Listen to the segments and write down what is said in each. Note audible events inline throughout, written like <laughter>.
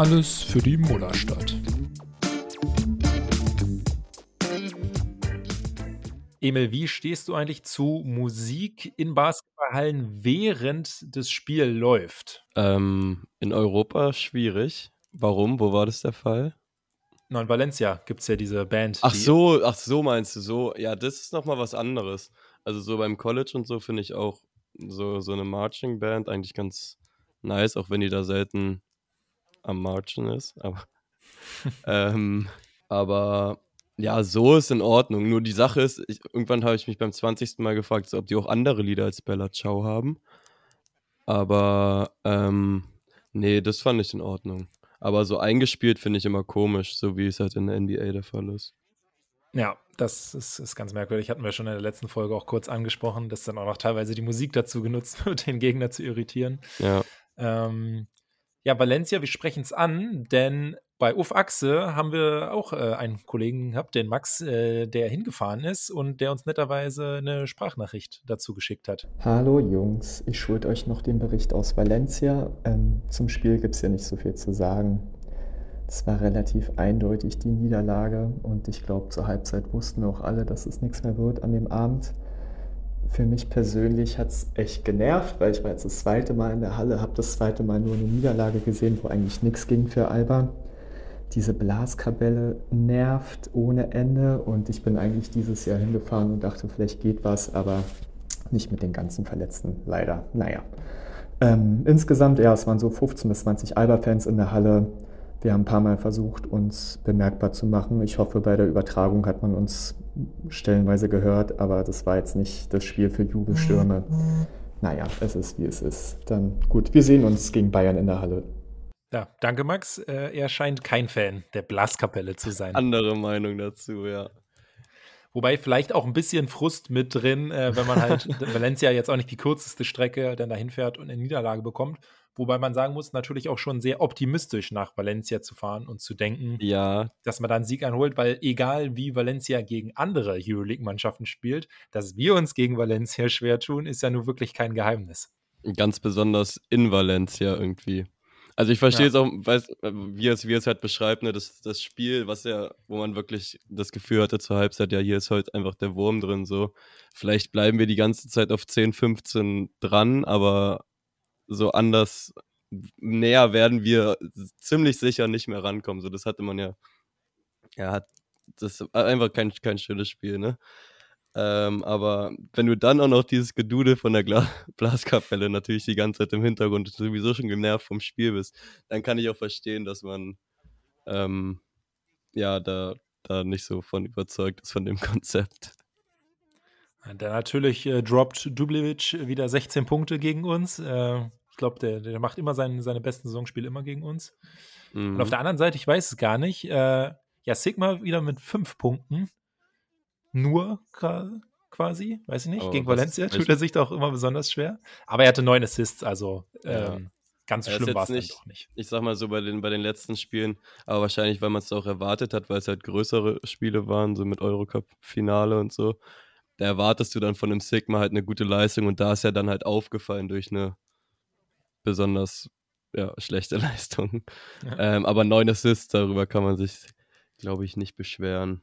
Alles für die Mullerstadt. Emil, wie stehst du eigentlich zu Musik in Basketballhallen, während das Spiel läuft? Ähm, in Europa schwierig. Warum? Wo war das der Fall? Na, in Valencia gibt es ja diese Band. Ach die- so, ach so meinst du so. Ja, das ist nochmal was anderes. Also so beim College und so finde ich auch so, so eine Marching Band eigentlich ganz nice, auch wenn die da selten am Marchen ist. Aber, <laughs> ähm, aber ja, so ist in Ordnung. Nur die Sache ist, ich, irgendwann habe ich mich beim 20. Mal gefragt, so, ob die auch andere Lieder als Bella Ciao haben. Aber ähm, nee, das fand ich in Ordnung. Aber so eingespielt finde ich immer komisch, so wie es halt in der NBA der Fall ist. Ja, das ist, ist ganz merkwürdig. Hatten wir schon in der letzten Folge auch kurz angesprochen, dass dann auch noch teilweise die Musik dazu genutzt <laughs> wird, den Gegner zu irritieren. Ja. Ähm, ja, Valencia, wir sprechen es an, denn bei Uf Achse haben wir auch äh, einen Kollegen gehabt, den Max, äh, der hingefahren ist und der uns netterweise eine Sprachnachricht dazu geschickt hat. Hallo Jungs, ich schuld euch noch den Bericht aus Valencia. Ähm, zum Spiel gibt es ja nicht so viel zu sagen. Es war relativ eindeutig die Niederlage und ich glaube, zur Halbzeit wussten wir auch alle, dass es nichts mehr wird an dem Abend. Für mich persönlich hat es echt genervt, weil ich war jetzt das zweite Mal in der Halle, habe das zweite Mal nur eine Niederlage gesehen, wo eigentlich nichts ging für Alba. Diese Blaskapelle nervt ohne Ende und ich bin eigentlich dieses Jahr hingefahren und dachte, vielleicht geht was, aber nicht mit den ganzen Verletzten, leider. Naja. Ähm, insgesamt, ja, es waren so 15 bis 20 Alba-Fans in der Halle. Wir haben ein paar Mal versucht, uns bemerkbar zu machen. Ich hoffe, bei der Übertragung hat man uns stellenweise gehört, aber das war jetzt nicht das Spiel für Jubelstürme. Naja, es ist wie es ist. Dann gut, wir sehen uns gegen Bayern in der Halle. Ja, danke Max. Äh, er scheint kein Fan der Blaskapelle zu sein. Andere Meinung dazu, ja. Wobei vielleicht auch ein bisschen Frust mit drin, äh, wenn man halt <laughs> Valencia jetzt auch nicht die kürzeste Strecke dann dahin fährt und eine Niederlage bekommt. Wobei man sagen muss, natürlich auch schon sehr optimistisch nach Valencia zu fahren und zu denken, Ja, dass man da einen Sieg einholt, weil egal wie Valencia gegen andere Euroleague-Mannschaften spielt, dass wir uns gegen Valencia schwer tun, ist ja nun wirklich kein Geheimnis. ganz besonders in Valencia irgendwie. Also ich verstehe Ja. es auch, weiß, wie es, wie es halt beschreibt, ne, das, das Spiel, was ja, wo man wirklich das Gefühl hatte zur Halbzeit, ja, hier ist heute einfach der Wurm drin, so. Vielleicht bleiben wir die ganze Zeit auf 10, 15 dran, aber so anders näher werden wir ziemlich sicher nicht mehr rankommen. So, das hatte man ja, ja, das war einfach kein, kein schönes Spiel, ne? Ähm, aber wenn du dann auch noch dieses Gedude von der Gla <laughs> Blaskapelle natürlich die ganze Zeit im Hintergrund sowieso schon genervt vom Spiel bist, dann kann ich auch verstehen, dass man ähm, ja da, da nicht so von überzeugt ist von dem <laughs> Konzept. Dann natürlich äh, droppt Dubljevic wieder 16 Punkte gegen uns. Äh, glaube, der, der macht immer sein, seine besten Saisonspiele immer gegen uns. Mhm. Und auf der anderen Seite, ich weiß es gar nicht, äh, ja, Sigma wieder mit fünf Punkten. Nur quasi, weiß ich nicht. Aber Gegen Valencia tut er sich doch immer besonders schwer. Aber er hatte neun Assists, also Ja. ähm, ganz Er ist schlimm war es nicht- doch nicht. ich sag mal so bei den, bei den letzten Spielen, aber wahrscheinlich, weil man es auch erwartet hat, weil es halt größere Spiele waren, so mit Eurocup-Finale und so. Da erwartest du dann von dem Sigma halt eine gute Leistung und da ist ja dann halt aufgefallen durch eine besonders ja, schlechte <laughs> Leistung. Ja. Ähm, aber neun Assists, darüber kann man sich, glaube ich, nicht beschweren.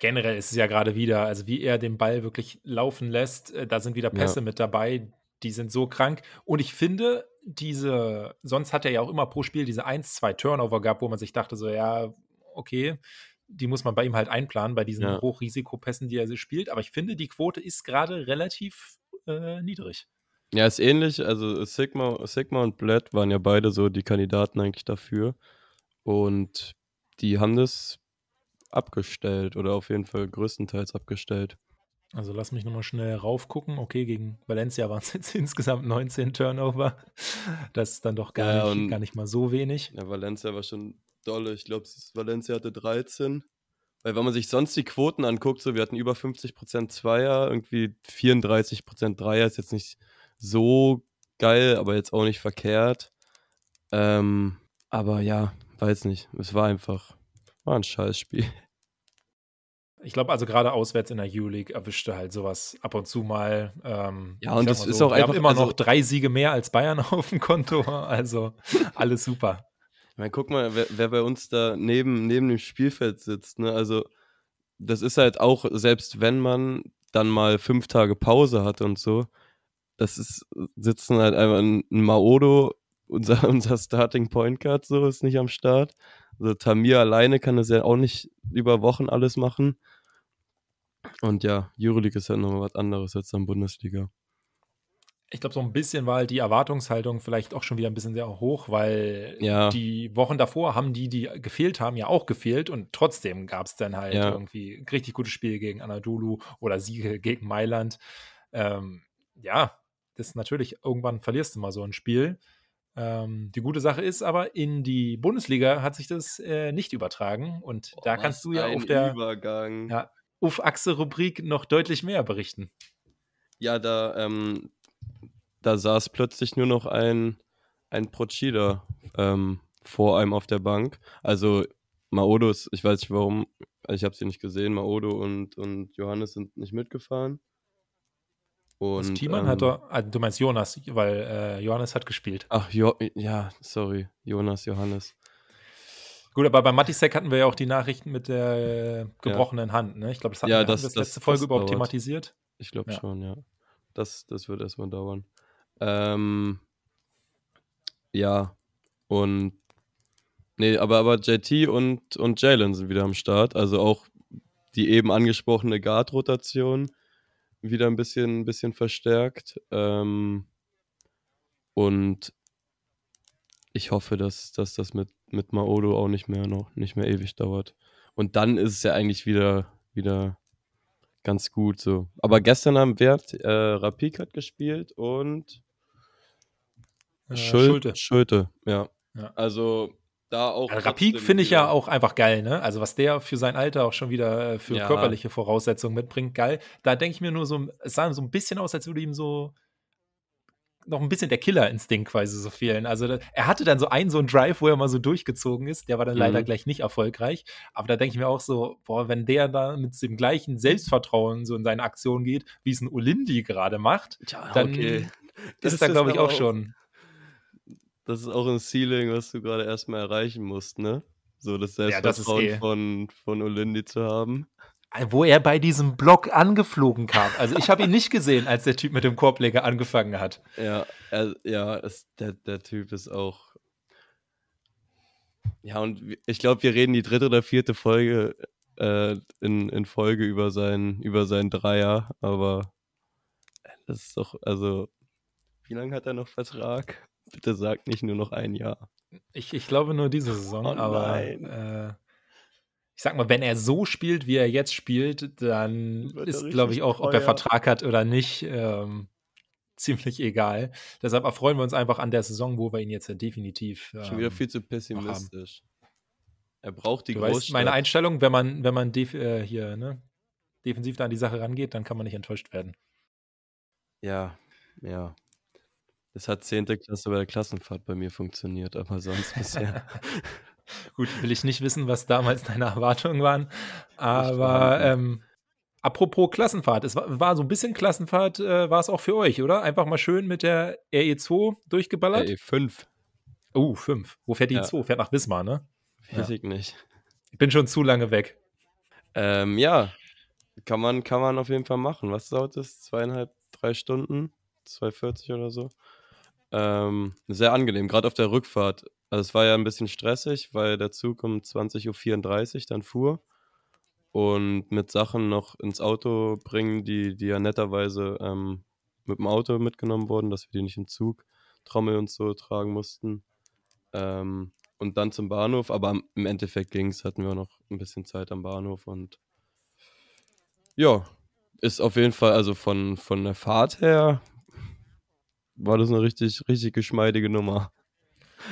Generell ist es ja gerade wieder, also wie er den Ball wirklich laufen lässt, äh, da sind wieder Pässe mit dabei, die sind so krank. Und ich finde, diese, sonst hat er ja auch immer pro Spiel diese 1, 2 Turnover gehabt, wo man sich dachte, so, ja, okay, die muss man bei ihm halt einplanen, bei diesen Ja. Hochrisikopässen, die er so spielt. Aber ich finde, die Quote ist gerade relativ äh, niedrig. Ja, ist ähnlich. Also Sigma, Sigma und Bled waren ja beide so die Kandidaten eigentlich dafür. Und die haben das abgestellt oder auf jeden Fall größtenteils abgestellt. Also lass mich nochmal schnell raufgucken. Okay, gegen Valencia waren es jetzt <laughs> insgesamt 19 Turnover. Das ist dann doch gar, Ja, nicht, gar nicht mal so wenig. Ja, Valencia war schon dolle. Ich glaube, Valencia hatte 13. Weil wenn man sich sonst die Quoten anguckt, so wir hatten über 50% Zweier, irgendwie 34% Dreier, ist jetzt nicht so geil, aber jetzt auch nicht verkehrt. Ähm, aber ja, weiß nicht. Es war einfach, war ein Scheißspiel. <laughs> Ich glaube, also gerade auswärts in der U-League erwischte halt sowas ab und zu mal. Ähm, Ja, und das mal ist so, auch einfach- immer also- noch drei Siege mehr als Bayern <laughs> auf dem Konto. Also alles super. Ich meine, guck mal, wer, wer bei uns da neben, neben dem Spielfeld sitzt. Ne? Also, das ist halt auch, selbst wenn man dann mal fünf Tage Pause hat und so, das ist, sitzen halt einfach ein, ein Maodo, unser, <laughs> unser Starting Point Guard, so ist nicht am Start. Also Tamir alleine kann das ja auch nicht über Wochen alles machen. Und ja, Euroleague ist ja noch was anderes als dann Bundesliga. Ich glaube, so ein bisschen war halt die Erwartungshaltung vielleicht auch schon wieder ein bisschen sehr hoch, weil Ja. die Wochen davor haben die, die gefehlt haben, ja auch gefehlt und trotzdem gab es dann halt Ja. irgendwie richtig gutes Spiel gegen Anadolu oder Siege gegen Mailand. Ähm, ja, das ist natürlich, irgendwann verlierst du mal so ein Spiel. Ähm, die gute Sache ist aber, in die Bundesliga hat sich das äh, nicht übertragen und da Boah, kannst du ja auf der Übergang. Ja. Uff-Achse-Rubrik noch deutlich mehr berichten. Ja, da, ähm, da saß plötzlich nur noch ein, ein Procida ähm, vor einem auf der Bank. Also Maodo ist, ich weiß nicht warum, ich habe sie nicht gesehen, Maodo und, und Johannes sind nicht mitgefahren. Und, Thiemann ähm, hat doch, ah, du meinst Jonas, weil äh, Johannes hat gespielt. Ach, jo, ja, sorry, Jonas, Johannes. Gut, aber bei Matisek hatten wir ja auch die Nachrichten mit der gebrochenen Hand. Ne? Ich glaube, das hatten Ja, wir das- das, das- letzte Folge das überhaupt dauert. thematisiert. Ich glaube Ja. schon, ja. Das, das wird erstmal dauern. Ähm, ja, und nee, aber, aber JT und, und Jalen sind wieder am Start. Also auch die eben angesprochene Guard-Rotation wieder ein bisschen, ein bisschen verstärkt. Ähm, und ich hoffe, dass, dass das mit, mit Maodo auch nicht mehr noch nicht mehr ewig dauert. Und dann ist es ja eigentlich wieder, wieder ganz gut so. Aber gestern am Wert, äh, Rapik hat gespielt und Äh, Schul Schulte. Schulte, ja. Ja. Also da auch. Also Rapik trotzdem finde ich ja auch einfach geil, ne? Also was der für sein Alter auch schon wieder äh, für Ja. körperliche Voraussetzungen mitbringt, geil. Da denke ich mir nur so, es sah so ein bisschen aus, als würde ihm so noch ein bisschen der Killerinstinkt quasi so fehlen. Also da, er hatte dann so einen so einen Drive, wo er mal so durchgezogen ist, der war dann leider Mhm. gleich nicht erfolgreich. Aber da denke ich mir auch so, boah, wenn der da mit dem gleichen Selbstvertrauen so in seine Aktion geht, wie es ein Olindi gerade macht, Tja, dann okay. Das ist da ist glaube ich auch schon. Das ist auch ein Ceiling, was du gerade erstmal erreichen musst, ne? So das Ja, das Selbstvertrauen eh- von, von Olindi zu haben. wo er bei diesem Block angeflogen kam. Also ich habe ihn nicht gesehen, als der Typ mit dem Korbleger angefangen hat. Ja, er, ja, es, der, der Typ ist auch. Ja, und ich glaube, wir reden die dritte oder vierte Folge äh, in, in Folge über seinen, über seinen Dreier, aber das ist doch, also, wie lange hat er noch Vertrag? Bitte sag nicht nur noch ein Jahr. Ich, ich glaube nur diese Saison, Oh aber nein. äh, ich sag mal, wenn er so spielt, wie er jetzt spielt, dann Wird ist, glaube ich, auch, ob er teuer. Vertrag hat oder nicht, ähm, ziemlich egal. Deshalb erfreuen wir uns einfach an der Saison, wo wir ihn jetzt ja definitiv. Schon wieder ähm, viel zu pessimistisch. Er braucht die Du weißt, meine Einstellung, wenn man, wenn man def äh, hier, ne, defensiv da an die Sache rangeht, dann kann man nicht enttäuscht werden. Ja, ja. Das hat 10. Klasse bei der Klassenfahrt bei mir funktioniert, aber sonst bisher. <laughs> Gut, will ich nicht wissen, was damals <laughs> deine Erwartungen waren. Aber vorhanden. ähm, apropos Klassenfahrt, es war, war so ein bisschen Klassenfahrt, äh, war es auch für euch, oder? Einfach mal schön mit der RE2 durchgeballert. Ey, 5. Oh, fünf. Wo fährt die Ja. 2? Fährt nach Wismar, ne? Weiß Ja. ich nicht. Ich bin schon zu lange weg. Ähm, ja, kann man, kann man auf jeden Fall machen. Was dauert das? Zweieinhalb, drei Stunden? 2,40 oder so. Ähm, sehr angenehm, gerade auf der Rückfahrt. Also es war ja ein bisschen stressig, weil der Zug um 20.34 Uhr dann fuhr. Und mit Sachen noch ins Auto bringen, die, die ja netterweise ähm, mit dem Auto mitgenommen wurden, dass wir die nicht im Zug, Trommel und so tragen mussten. Ähm, und dann zum Bahnhof, aber im Endeffekt ging es, hatten wir noch ein bisschen Zeit am Bahnhof und ja, ist auf jeden Fall, also von, von der Fahrt her war das eine richtig, richtig geschmeidige Nummer.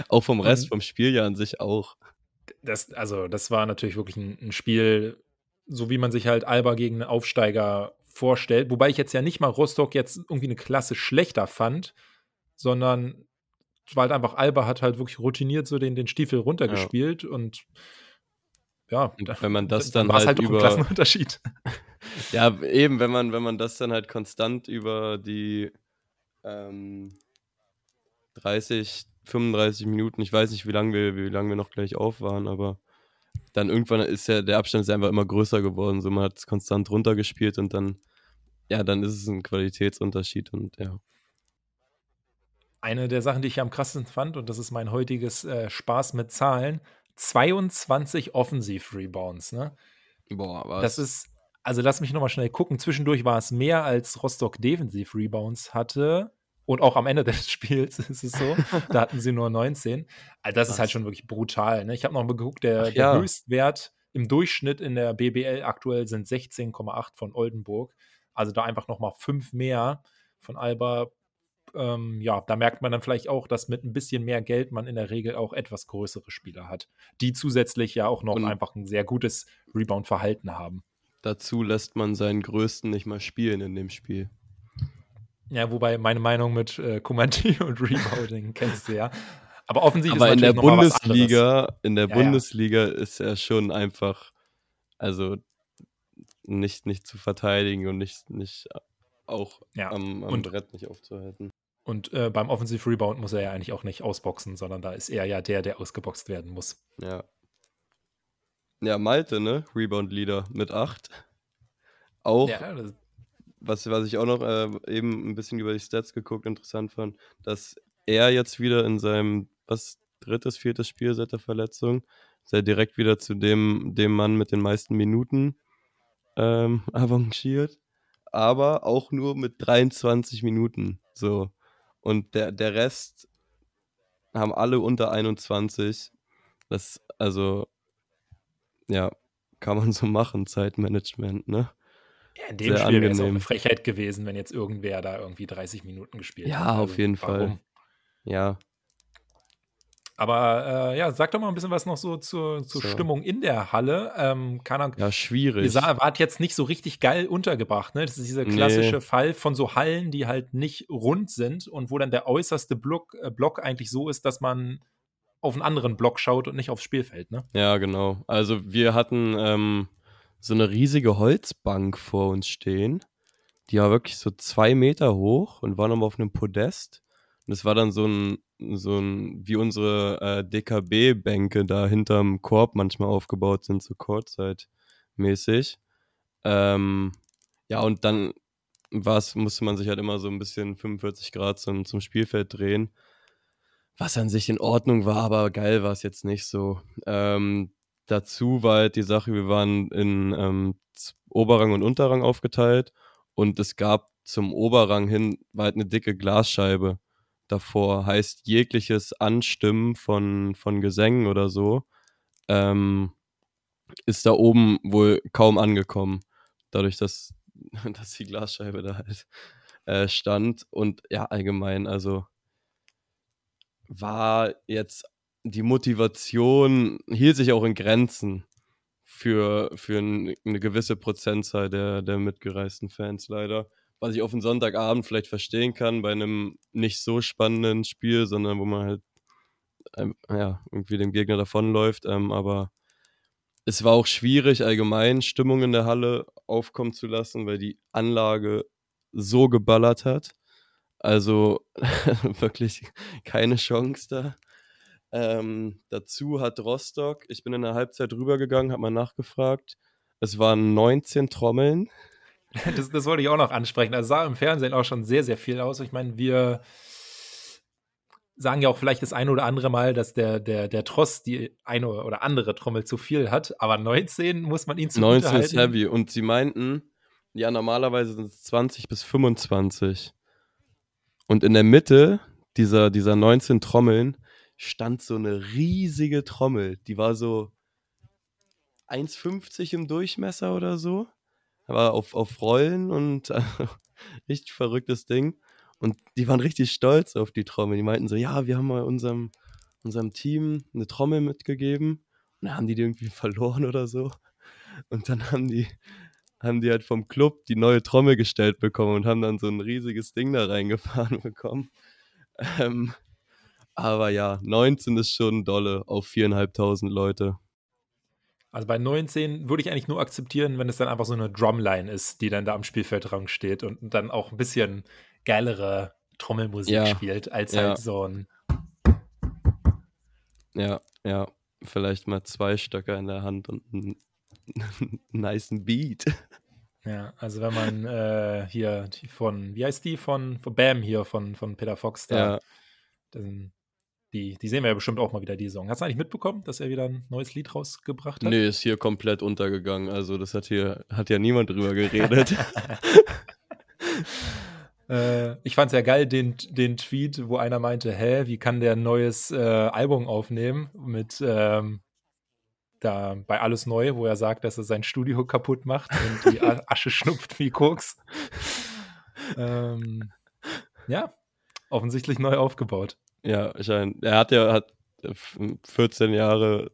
Auch vom Rest, Und- vom Spiel ja an sich auch. Das, also, das war natürlich wirklich ein, ein Spiel, so wie man sich halt Alba gegen einen Aufsteiger vorstellt. Wobei ich jetzt ja nicht mal Rostock jetzt irgendwie eine Klasse schlechter fand, sondern war halt einfach Alba hat halt wirklich routiniert so den, den Stiefel runtergespielt und ja, Und wenn man das dann war es halt halt über- Klassenunterschied. <laughs> Ja, eben, wenn man, wenn man das dann halt konstant über die ähm, 30, 35 Minuten. Ich weiß nicht, wie lange wir, wie lange wir noch gleich auf waren, aber dann irgendwann ist ja der Abstand ist einfach immer größer geworden. So man hat es konstant runtergespielt und dann, ja, dann ist es ein Qualitätsunterschied und ja. Eine der Sachen, die ich am krassesten fand, und das ist mein heutiges äh, Spaß mit Zahlen, 22 Offensiv-Rebounds, ne? Boah, was? Das ist, also lass mich nochmal schnell gucken. Zwischendurch war es mehr als Rostock Defensiv-Rebounds hatte. Und auch am Ende <laughs> des Spiels ist es so. da hatten sie nur 19. Also das Was? ist halt schon wirklich brutal. Ne? Ich habe noch mal geguckt, der, ja. der Höchstwert im Durchschnitt in der BBL aktuell sind 16,8 von Oldenburg. Also da einfach noch mal fünf mehr von Alba ähm, ja, da merkt man dann vielleicht auch, dass mit ein bisschen mehr Geld man in der Regel auch etwas größere Spieler hat, die zusätzlich ja auch noch Und einfach ein sehr gutes Rebound-Verhalten haben. Dazu lässt man seinen Größten nicht mal spielen in dem Spiel. Ja, wobei meine Meinung mit äh, Kumanti <laughs> und Rebounding kennst du ja. Aber offensichtlich Aber ist in der Bundesliga, in der ja, Bundesliga ja. ist er schon einfach, also nicht, nicht zu verteidigen und nicht, nicht auch ja. am, am und, Brett nicht aufzuhalten. Und äh, beim Offensive Rebound muss er ja eigentlich auch nicht ausboxen, sondern da ist er ja der, der ausgeboxt werden muss. Ja. Ja, Malte, ne? Rebound-Leader mit 8. Auch, ja, was, was ich auch noch äh, eben ein bisschen über die Stats geguckt, interessant fand, dass er jetzt wieder in seinem, was, drittes, viertes Spiel seit der Verletzung, sei direkt wieder zu dem, dem Mann mit den meisten Minuten ähm, <laughs> avanciert aber auch nur mit 23 Minuten. So. Und der, der Rest haben alle unter 21. Das, also, ja, kann man so machen, Zeitmanagement, ne? Ja, in dem Sehr Spiel wäre es auch eine Frechheit gewesen, wenn jetzt irgendwer da irgendwie 30 Minuten gespielt ja, hat. Ja, auf also, jeden warum? Fall. Ja, aber äh, ja, sag doch mal ein bisschen was noch so zur, zur so. Stimmung in der Halle. Ähm, kann ja, schwierig. Ihr wart jetzt nicht so richtig geil untergebracht. Ne? Das ist dieser klassische nee. Fall von so Hallen, die halt nicht rund sind und wo dann der äußerste Block, äh, Block eigentlich so ist, dass man auf einen anderen Block schaut und nicht aufs Spielfeld. Ne? Ja, genau. Also wir hatten ähm, so eine riesige Holzbank vor uns stehen. Die war wirklich so zwei Meter hoch und war nochmal auf einem Podest. Und es war dann so ein so ein, wie unsere äh, DKB-Bänke da hinterm Korb manchmal aufgebaut sind, so Kurzzeit-mäßig. Ähm, ja, und dann war's, musste man sich halt immer so ein bisschen 45 Grad zum, zum Spielfeld drehen. Was an sich in Ordnung war, aber geil war es jetzt nicht so. Ähm, dazu war halt die Sache, wir waren in ähm, Oberrang und Unterrang aufgeteilt und es gab zum Oberrang hin war halt eine dicke Glasscheibe davor. Heißt, jegliches Anstimmen von, von Gesängen oder so ähm, ist da oben wohl kaum angekommen. Dadurch, dass, <laughs> dass die Glasscheibe da halt äh, stand. Und ja, allgemein, also war jetzt die Motivation, hielt sich auch in Grenzen für, für ein, eine gewisse Prozentzahl der, der mitgereisten Fans leider was ich auf einen Sonntagabend vielleicht verstehen kann, bei einem nicht so spannenden Spiel, sondern wo man halt ähm, ja, irgendwie dem Gegner davonläuft. Ähm, aber es war auch schwierig, allgemein Stimmung in der Halle aufkommen zu lassen, weil die Anlage so geballert hat. Also <laughs> wirklich keine Chance da. Ähm, dazu hat Rostock, ich bin in der Halbzeit rübergegangen, habe mal nachgefragt. Es waren 19 Trommeln. <laughs> Das, das wollte ich auch noch ansprechen. Das sah im Fernsehen auch schon sehr, sehr viel aus. Ich meine, wir sagen ja auch vielleicht das eine oder andere Mal, dass der, der, der Tross die eine oder andere Trommel zu viel hat, aber 19 muss man ihn zu 19 ist heavy und sie meinten, ja, normalerweise sind es 20 bis 25. Und in der Mitte dieser, dieser 19 Trommeln stand so eine riesige Trommel, die war so 1,50 im Durchmesser oder so war auf, auf Rollen und äh, <laughs> richtig verrücktes Ding. Und die waren richtig stolz auf die Trommel. Die meinten so, ja, wir haben mal unserem, unserem Team eine Trommel mitgegeben. Und dann haben die die irgendwie <laughs> verloren oder so. Und dann haben die, haben die halt vom Club die neue Trommel gestellt bekommen und haben dann so ein riesiges Ding da reingefahren <laughs> bekommen. Ähm, aber ja, 19 ist schon dolle auf viereinhalbtausend Leute. Also bei 19 würde ich eigentlich nur akzeptieren, wenn es dann einfach so eine Drumline ist, die dann da am Spielfeldrang steht und dann auch ein bisschen geilere Trommelmusik ja. spielt, als ja. halt so ein Ja, ja. Vielleicht mal zwei Stöcker in der Hand und einen <laughs> nice Beat. Ja, also wenn man äh, hier von, wie heißt die, von, von Bam hier, von, von Peter Fox da, ja. dann, die, die sehen wir ja bestimmt auch mal wieder, die Song. Hast du eigentlich mitbekommen, dass er wieder ein neues Lied rausgebracht hat? Nee, ist hier komplett untergegangen. Also das hat hier, hat ja niemand drüber geredet. <laughs> äh, ich fand es ja geil, den, den Tweet, wo einer meinte, hä, wie kann der ein neues äh, Album aufnehmen mit ähm, da bei Alles Neu, wo er sagt, dass er sein Studio <laughs> kaputt macht und die Asche schnupft wie Koks. ähm, ja, offensichtlich neu aufgebaut. Ja, scheint. Er hat ja hat 14 Jahre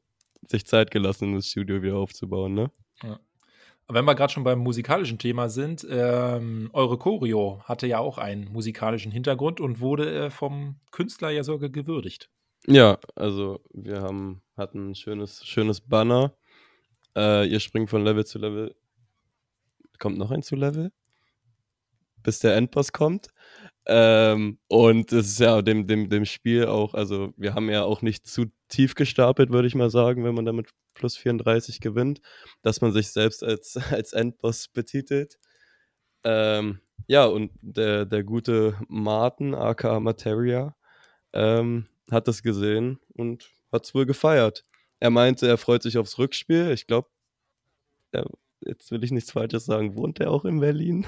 sich Zeit gelassen, das Studio wieder aufzubauen, ne? Ja. Wenn wir gerade schon beim musikalischen Thema sind, ähm, eure Choreo hatte ja auch einen musikalischen Hintergrund und wurde äh, vom Künstler ja sogar gewürdigt. Ja, also wir haben, hatten ein schönes, schönes Banner. Äh, ihr springt von Level zu Level. Kommt noch ein zu Level? Bis der Endboss kommt. Ähm, und es ist ja dem, dem, dem Spiel auch, also wir haben ja auch nicht zu tief gestapelt, würde ich mal sagen, wenn man damit plus 34 gewinnt, dass man sich selbst als, <laughs> als Endboss betitelt. Ähm, ja, und der, der gute Martin, aka Materia, ähm, hat das gesehen und hat es wohl gefeiert. Er meinte, er freut sich aufs Rückspiel. Ich glaube, jetzt will ich nichts Falsches sagen, wohnt er auch in Berlin?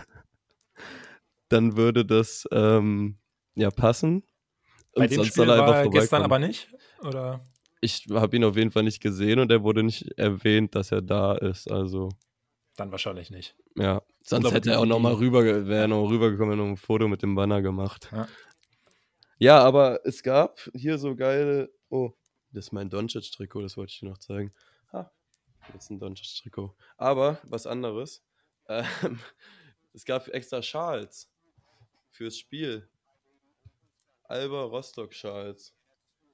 Dann würde das ähm, ja passen. Bei und dem Spiel war er gestern aber nicht? Oder? Ich habe ihn auf jeden Fall nicht gesehen und er wurde nicht erwähnt, dass er da ist. Also dann wahrscheinlich nicht. Ja, sonst hätte er auch noch mal rüber, wäre noch rübergekommen und ein Foto mit dem Banner gemacht. Ja. Ja, aber es gab hier so geile. Oh, das ist mein Doncic-Trikot, das wollte ich dir noch zeigen. Ha, das ist ein Doncic-Trikot. Aber was anderes. <laughs> Ähm, es gab extra Schals fürs Spiel. Alba Rostock Schals.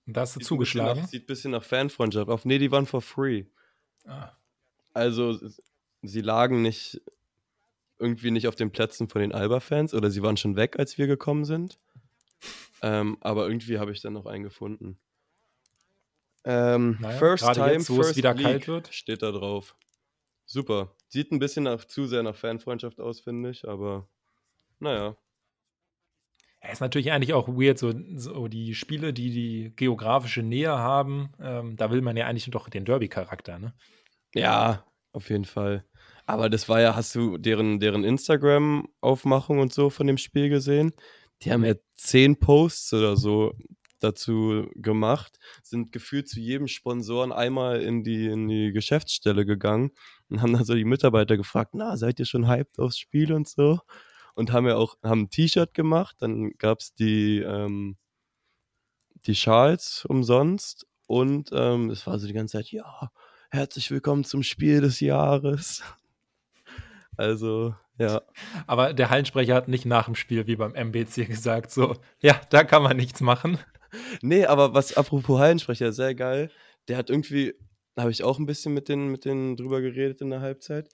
Und da hast du sieht zugeschlagen? Nach, sieht ein bisschen nach Fanfreundschaft auf. Nee, die waren for free. Ah. Also, sie lagen nicht irgendwie nicht auf den Plätzen von den Alba-Fans oder sie waren schon weg, als wir gekommen sind. Ähm, aber irgendwie habe ich dann noch einen gefunden. Ähm, naja, first time, jetzt, wo first es wieder League kalt wird. Steht da drauf. Super. Sieht ein bisschen nach, zu sehr nach Fanfreundschaft aus, finde ich, aber naja. Ja, ist natürlich eigentlich auch weird, so, so, die Spiele, die die geografische Nähe haben, ähm, da will man ja eigentlich doch den Derby-Charakter, ne? Ja, auf jeden Fall. Aber das war ja, hast du deren, deren Instagram-Aufmachung und so von dem Spiel gesehen? Die haben ja zehn Posts oder so dazu gemacht, sind gefühlt zu jedem Sponsoren einmal in die, in die Geschäftsstelle gegangen und haben dann so die Mitarbeiter gefragt, na, seid ihr schon hyped aufs Spiel und so? Und haben ja auch, haben ein T-Shirt gemacht, dann gab es die, ähm, die Schals umsonst und ähm, es war so die ganze Zeit, ja, herzlich willkommen zum Spiel des Jahres. <laughs> Also, ja. Aber der Hallensprecher hat nicht nach dem Spiel wie beim MBC gesagt, so, ja, da kann man nichts machen. Nee, aber was, apropos Hallensprecher, sehr geil. Der hat irgendwie, habe ich auch ein bisschen mit denen, mit denen drüber geredet in der Halbzeit.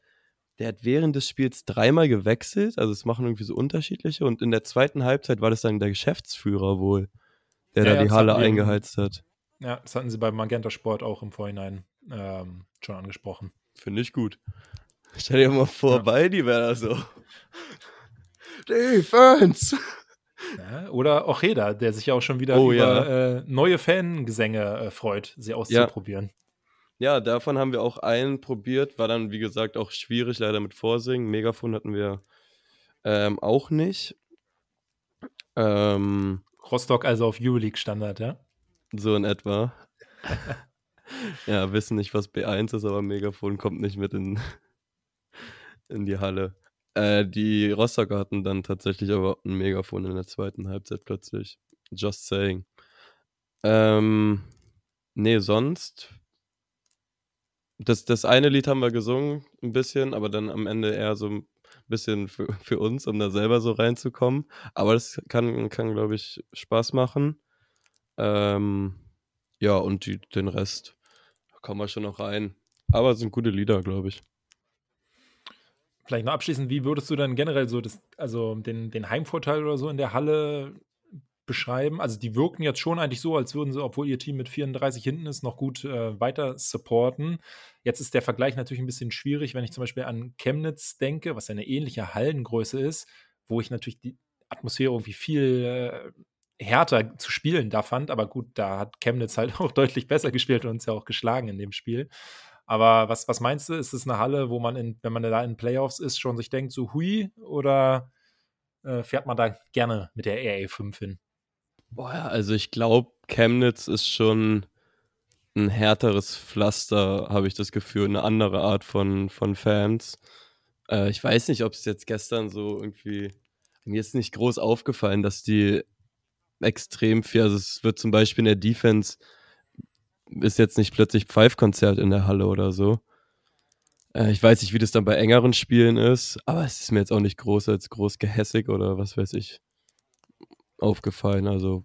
Der hat während des Spiels dreimal gewechselt, also es machen irgendwie so unterschiedliche. Und in der zweiten Halbzeit war das dann der Geschäftsführer wohl, der ja, da die Halle eingeheizt hat. Ja, das hatten sie beim Magenta Sport auch im Vorhinein ähm, schon angesprochen. Finde ich gut. Stell dir mal vor, ja. bei die wäre da so. Defense! Ja, oder Ocheda, der sich ja auch schon wieder oh, über ja. äh, neue Fangesänge äh, freut, sie auszuprobieren. Ja. ja. davon haben wir auch einen probiert. War dann, wie gesagt, auch schwierig, leider mit Vorsingen. Megafon hatten wir ähm, auch nicht. Ähm, Rostock also auf Euroleague-Standard, ja? So in etwa. <laughs> ja, wissen nicht, was B1 ist, aber Megafon kommt nicht mit in, in die Halle. Äh, die Rostocker hatten dann tatsächlich aber ein Megafon in der zweiten Halbzeit plötzlich. Just saying. Ähm, nee, sonst. Das, das eine Lied haben wir gesungen, ein bisschen, aber dann am Ende eher so ein bisschen für, für uns, um da selber so reinzukommen. Aber das kann, kann glaube ich, Spaß machen. Ähm, ja, und die, den Rest kommen wir schon noch rein. Aber es sind gute Lieder, glaube ich. Vielleicht noch abschließend, wie würdest du dann generell so das, also den, den Heimvorteil oder so in der Halle beschreiben. Also die wirken jetzt schon eigentlich so, als würden sie, obwohl ihr Team mit 34 hinten ist, noch gut äh, weiter supporten. Jetzt ist der Vergleich natürlich ein bisschen schwierig, wenn ich zum Beispiel an Chemnitz denke, was ja eine ähnliche Hallengröße ist, wo ich natürlich die Atmosphäre irgendwie viel äh, härter zu spielen da fand. Aber gut, da hat Chemnitz halt <laughs> auch deutlich besser gespielt und uns ja auch geschlagen in dem Spiel. Aber was, was meinst du? Ist es eine Halle, wo man, in, wenn man da in Playoffs ist, schon sich denkt, so hui? Oder äh, fährt man da gerne mit der RE5 hin? Boah, also ich glaube, Chemnitz ist schon ein härteres Pflaster, habe ich das Gefühl, eine andere Art von, von Fans. Äh, ich weiß nicht, ob es jetzt gestern so irgendwie. Mir ist nicht groß aufgefallen, dass die extrem viel, also es wird zum Beispiel in der Defense ist jetzt nicht plötzlich Pfeifkonzert in der Halle oder so. Äh, ich weiß nicht, wie das dann bei engeren Spielen ist, aber es ist mir jetzt auch nicht groß als groß gehässig oder was weiß ich aufgefallen. Also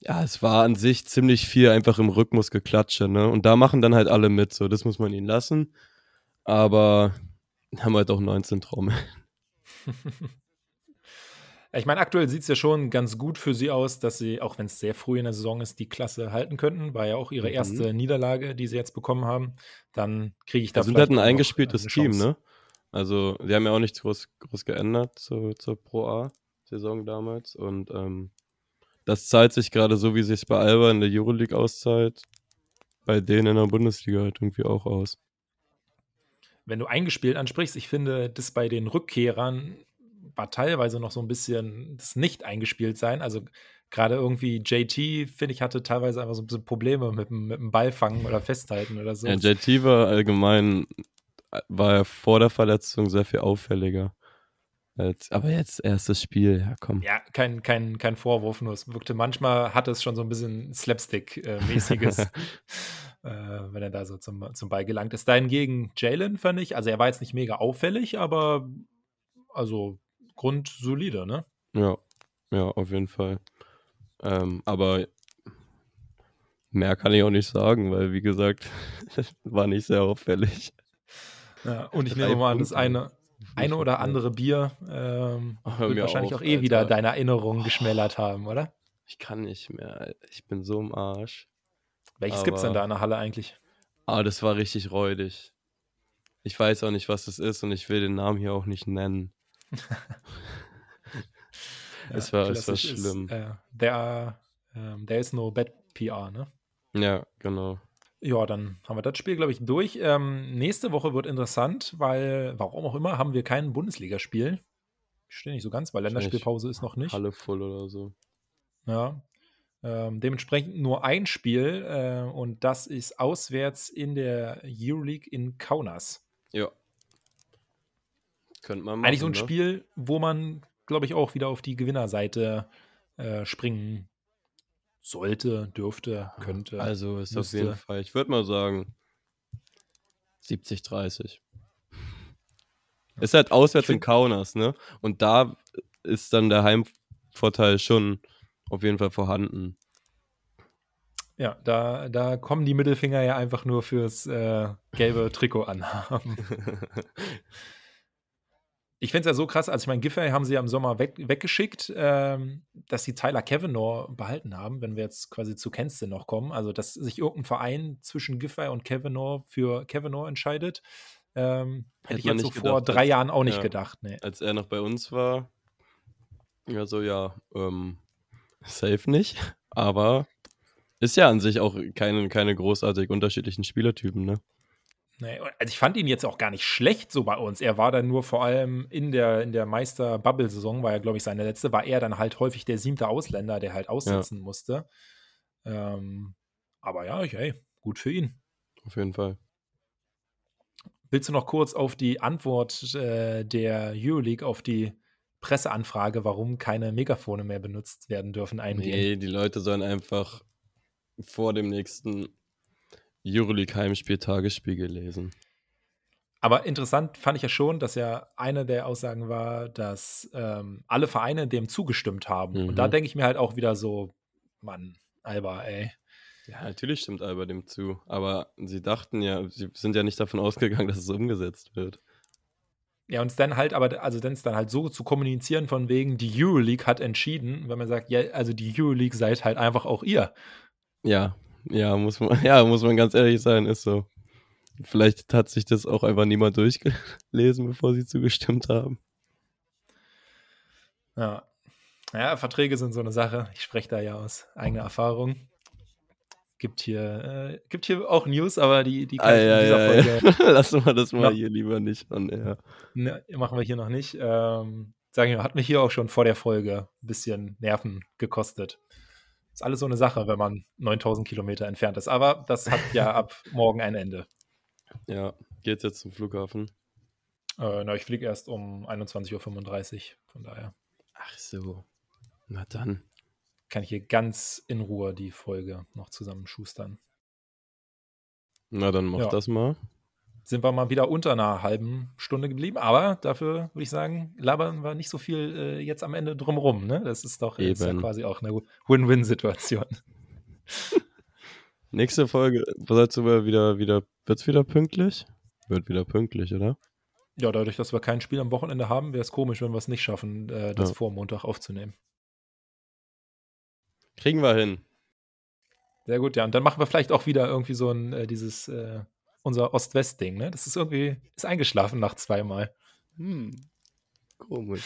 ja, es war an sich ziemlich viel einfach im Rhythmus geklatsche, ne? Und da machen dann halt alle mit, so, das muss man ihnen lassen. Aber haben halt auch 19 Trommeln. <laughs> Ich meine, aktuell sieht es ja schon ganz gut für sie aus, dass sie, auch wenn es sehr früh in der Saison ist, die Klasse halten könnten. War ja auch ihre mhm. erste Niederlage, die sie jetzt bekommen haben. Dann kriege ich da. Sie sind halt ein eingespieltes Team, ne? Also, sie haben ja auch nichts groß, groß geändert zu, zur Pro A-Saison damals. Und ähm, das zahlt sich gerade so, wie sich bei Alba in der Euroleague auszahlt, bei denen in der Bundesliga halt irgendwie auch aus. Wenn du eingespielt ansprichst, ich finde, das bei den Rückkehrern war teilweise noch so ein bisschen das nicht eingespielt sein. Also gerade irgendwie JT, finde ich, hatte teilweise einfach so ein bisschen Probleme mit, mit dem Ballfangen oder Festhalten oder so. Ja, JT war allgemein, war ja vor der Verletzung sehr viel auffälliger. Als, aber jetzt erstes Spiel, ja komm. Ja, kein, kein, kein Vorwurf, nur es wirkte manchmal, hatte es schon so ein bisschen Slapstick-mäßiges, <laughs> äh, wenn er da so zum, zum Ball gelangt ist. Dahingegen Jalen fand ich, also er war jetzt nicht mega auffällig, aber also grundsolide, ne? Ja, ja, auf jeden Fall. Ähm, aber mehr kann ich auch nicht sagen, weil, wie gesagt, <laughs> war nicht sehr auffällig. Ja, und ich nehme mal an, das eine, eine oder andere Bier ähm, wird wahrscheinlich auf, auch eh Alter. wieder deine Erinnerungen geschmälert haben, oder? Ich kann nicht mehr. Ich bin so im Arsch. Welches gibt es denn da in der Halle eigentlich? Ah, das war richtig räudig. Ich weiß auch nicht, was das ist und ich will den Namen hier auch nicht nennen. <laughs> es war, es war schlimm. Ist, äh, there, um, there is no bad PR, ne? Ja, genau. Ja, dann haben wir das Spiel, glaube ich, durch. Ähm, nächste Woche wird interessant, weil, warum auch immer, haben wir kein Bundesligaspiel. Ich stehe nicht so ganz, weil Länderspielpause ist noch nicht. Halle voll oder so. Ja. Ähm, dementsprechend nur ein Spiel äh, und das ist auswärts in der Euroleague in Kaunas. Könnte man machen, Eigentlich so ein ne? Spiel, wo man, glaube ich, auch wieder auf die Gewinnerseite äh, springen sollte, dürfte, könnte. Also ist müsste. auf jeden Fall, ich würde mal sagen, 70, 30. Ja. Ist halt auswärts in Kaunas, ne? Und da ist dann der Heimvorteil schon auf jeden Fall vorhanden. Ja, da, da kommen die Mittelfinger ja einfach nur fürs äh, gelbe Trikot anhaben. <laughs> ich finde es ja so krass, als ich meine, Giffey haben sie ja im Sommer weg, weggeschickt, ähm, dass sie Tyler Kavanaugh behalten haben, wenn wir jetzt quasi zu Kenston noch kommen. Also, dass sich irgendein Verein zwischen Giffey und Kavanaugh für Kavanaugh entscheidet. Ähm, hätte ich jetzt so gedacht, vor drei als, Jahren auch nicht ja, gedacht. Nee. Als er noch bei uns war, ja, so, ja, ähm, safe nicht. Aber ist ja an sich auch keine, keine großartig unterschiedlichen Spielertypen, ne? Nee, also ich fand ihn jetzt auch gar nicht schlecht so bei uns. Er war dann nur vor allem in der, in der Meister-Bubble-Saison, war ja, glaube ich, seine letzte, war er dann halt häufig der siebte Ausländer, der halt aussetzen ja. musste. Ähm, aber ja, hey, gut für ihn. Auf jeden Fall. Willst du noch kurz auf die Antwort äh, der Euroleague auf die Presseanfrage, warum keine Megafone mehr benutzt werden dürfen, eingehen? Nee, die Leute sollen einfach vor dem nächsten Euroleague Heimspiel Tagesspiegel lesen. Aber interessant fand ich ja schon, dass ja eine der Aussagen war, dass ähm, alle Vereine dem zugestimmt haben. Mhm. Und da mhm. denke ich mir halt auch wieder so, Mann, Alba, ey. Ja, natürlich stimmt Alba dem zu. Aber sie dachten ja, sie sind ja nicht davon ausgegangen, dass es umgesetzt wird. Ja, und es dann halt, aber, also dann ist dann halt so zu kommunizieren, von wegen, die Euroleague hat entschieden, wenn man sagt, ja, also die Euroleague seid halt einfach auch ihr. Ja, ja, muss man, <laughs> ja, muss man ganz ehrlich sein, ist so. Vielleicht hat sich das auch einfach niemand durchgelesen, bevor sie zugestimmt haben. Ja. Ja, Verträge sind so eine Sache. Ich spreche da ja aus eigener Erfahrung. Gibt hier, äh, gibt hier auch News, aber die, die kann ah, ich in dieser ja, Folge. Ja. Lassen wir das mal noch, hier lieber nicht an. Ja. Ne, machen wir hier noch nicht. Ähm, sagen wir, hat mich hier auch schon vor der Folge ein bisschen Nerven gekostet. Ist alles so eine Sache, wenn man 9000 Kilometer entfernt ist. Aber das hat ja <laughs> ab morgen ein Ende. Ja, geht jetzt zum Flughafen? Äh, na, ich fliege erst um 21.35 Uhr, von daher. Ach so. Na dann kann ich hier ganz in Ruhe die Folge noch zusammenschustern. Na, dann mach ja. das mal. Sind wir mal wieder unter einer halben Stunde geblieben, aber dafür würde ich sagen, labern wir nicht so viel äh, jetzt am Ende drumrum. Ne? Das ist doch jetzt ja quasi auch eine Win-Win-Situation. <laughs> Nächste Folge, was du wieder, wieder, wird's wieder pünktlich? Wird wieder pünktlich, oder? Ja, dadurch, dass wir kein Spiel am Wochenende haben, wäre es komisch, wenn wir es nicht schaffen, äh, das ja. vor Montag aufzunehmen. Kriegen wir hin. Sehr gut, ja. Und dann machen wir vielleicht auch wieder irgendwie so ein, äh, dieses, äh, unser Ost-West-Ding, ne? Das ist irgendwie, ist eingeschlafen nach zweimal. Hm. Komisch.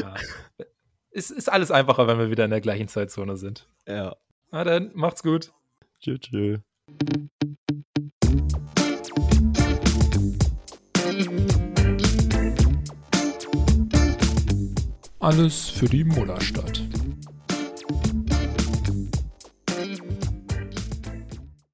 Ja. ist, ist alles einfacher, wenn wir wieder in der gleichen Zeitzone sind. Ja. Na dann, macht's gut. Tschüss. tschüss. Alles für die Mullerstadt.